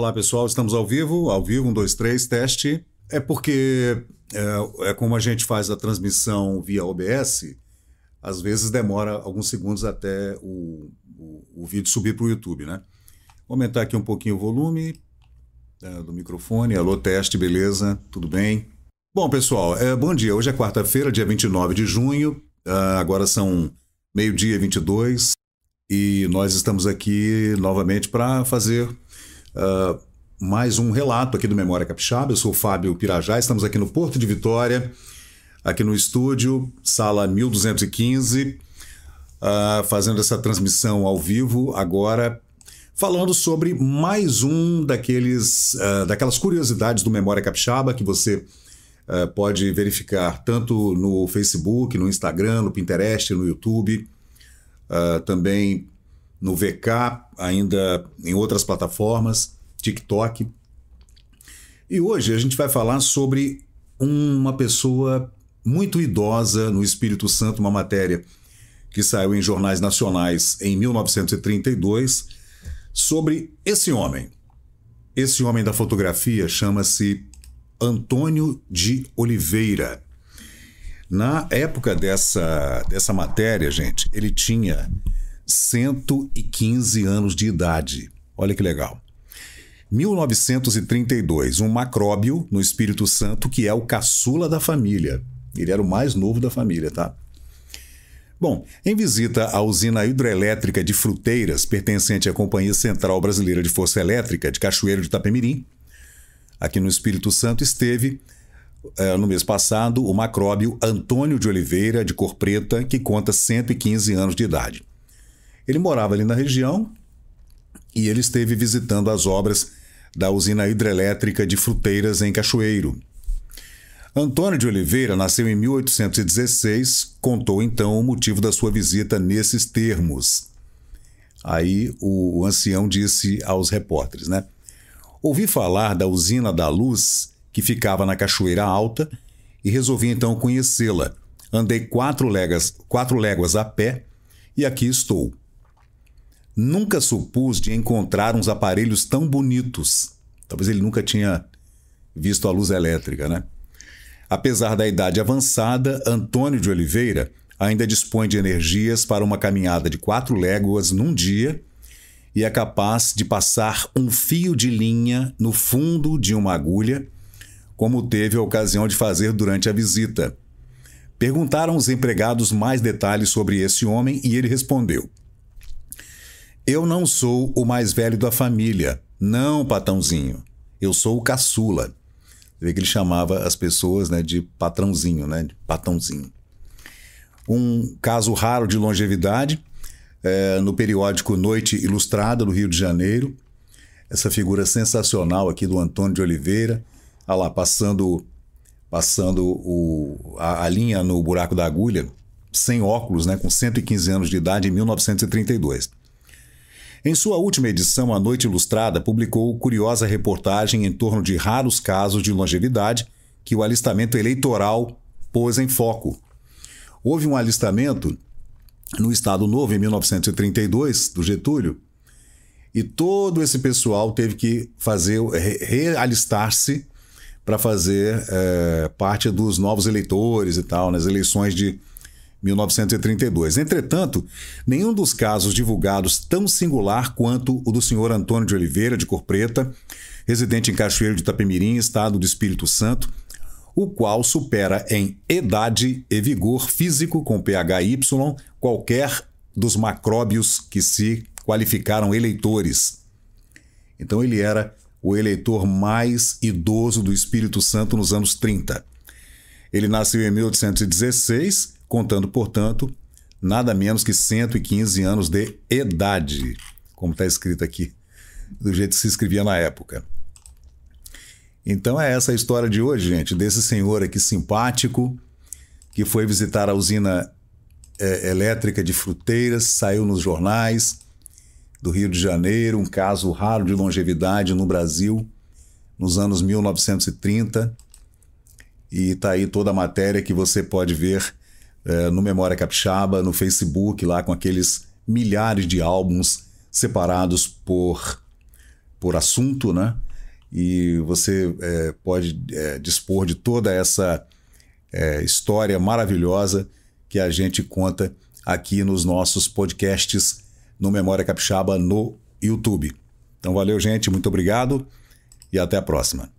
Olá pessoal, estamos ao vivo, ao vivo, um, dois, três, teste. É porque é, é, como a gente faz a transmissão via OBS, às vezes demora alguns segundos até o, o, o vídeo subir para o YouTube, né? Vou aumentar aqui um pouquinho o volume é, do microfone. Alô, teste, beleza? Tudo bem? Bom, pessoal, é, bom dia. Hoje é quarta-feira, dia 29 de junho. Uh, agora são meio-dia e 22 e nós estamos aqui novamente para fazer uh, mais um relato aqui do Memória Capixaba. Eu sou o Fábio Pirajá, estamos aqui no Porto de Vitória, aqui no estúdio, sala 1215, uh, fazendo essa transmissão ao vivo agora, falando sobre mais um daqueles, uh, daquelas curiosidades do Memória Capixaba que você pode verificar tanto no Facebook, no Instagram, no Pinterest, no YouTube, também no VK, ainda em outras plataformas, TikTok. E hoje a gente vai falar sobre uma pessoa muito idosa no Espírito Santo, uma matéria que saiu em jornais nacionais em 1932 sobre esse homem. Esse homem da fotografia chama-se Antônio de Oliveira. Na época dessa, dessa matéria, gente, ele tinha 115 anos de idade. Olha que legal. 1932, um macróbio no Espírito Santo que é o caçula da família. Ele era o mais novo da família, tá? Bom, em visita à usina hidrelétrica de Fruteiras, pertencente à Companhia Central Brasileira de Força Elétrica de Cachoeiro de Itapemirim, aqui no Espírito Santo, esteve, eh, no mês passado, o macróbio Antônio de Oliveira, de cor preta, que conta 115 anos de idade. Ele morava ali na região e ele esteve visitando as obras da usina hidrelétrica de Fruteiras, em Cachoeiro. Antônio de Oliveira nasceu em 1816, contou então o motivo da sua visita nesses termos. Aí o, ancião disse aos repórteres, né? Ouvi falar da usina da luz que ficava na Cachoeira Alta e resolvi então conhecê-la. Andei quatro léguas, quatro léguas a pé e aqui estou. Nunca supus de encontrar uns aparelhos tão bonitos. Talvez ele nunca tinha visto a luz elétrica, né? Apesar da idade avançada, Antônio de Oliveira ainda dispõe de energias para uma caminhada de quatro léguas num dia e é capaz de passar um fio de linha no fundo de uma agulha, como teve a ocasião de fazer durante a visita. Perguntaram os empregados mais detalhes sobre esse homem e ele respondeu: eu não sou o mais velho da família. Não, patãozinho. Eu sou o caçula. Você vê que ele chamava as pessoas né, de patrãozinho, né, de patãozinho. Um caso raro de longevidade é, no periódico Noite Ilustrada, do Rio de Janeiro. Essa figura sensacional aqui do Antônio de Oliveira. Olha lá, passando, passando o, a, a linha no buraco da agulha, sem óculos, né, com 115 anos de idade, em 1932. Em sua última edição, A Noite Ilustrada publicou curiosa reportagem em torno de raros casos de longevidade que o alistamento eleitoral pôs em foco. Houve um alistamento no Estado Novo em 1932, do Getúlio, e todo esse pessoal teve que fazer realistar-se para fazer é, parte dos novos eleitores e tal, nas eleições de 1932. Entretanto, nenhum dos casos divulgados tão singular quanto o do senhor Antônio de Oliveira, de Cor Preta, residente em Cachoeiro de Itapemirim, estado do Espírito Santo, o qual supera em idade e vigor físico com PHY qualquer dos macróbios que se qualificaram eleitores. Então ele era o eleitor mais idoso do Espírito Santo nos anos 30. Ele nasceu em 1816 contando, portanto, nada menos que 115 anos de idade, como está escrito aqui, do jeito que se escrevia na época. Então é essa a história de hoje, gente, desse senhor aqui simpático que foi visitar a usina é, elétrica de Fruteiras, saiu nos jornais do Rio de Janeiro, um caso raro de longevidade no Brasil nos anos 1930. E está aí toda a matéria que você pode ver é, no Memória Capixaba, no Facebook, lá com aqueles milhares de álbuns separados por por assunto, né? E você é, pode é, dispor de toda essa é, história maravilhosa que a gente conta aqui nos nossos podcasts no Memória Capixaba no YouTube. Então valeu, gente, muito obrigado e até a próxima.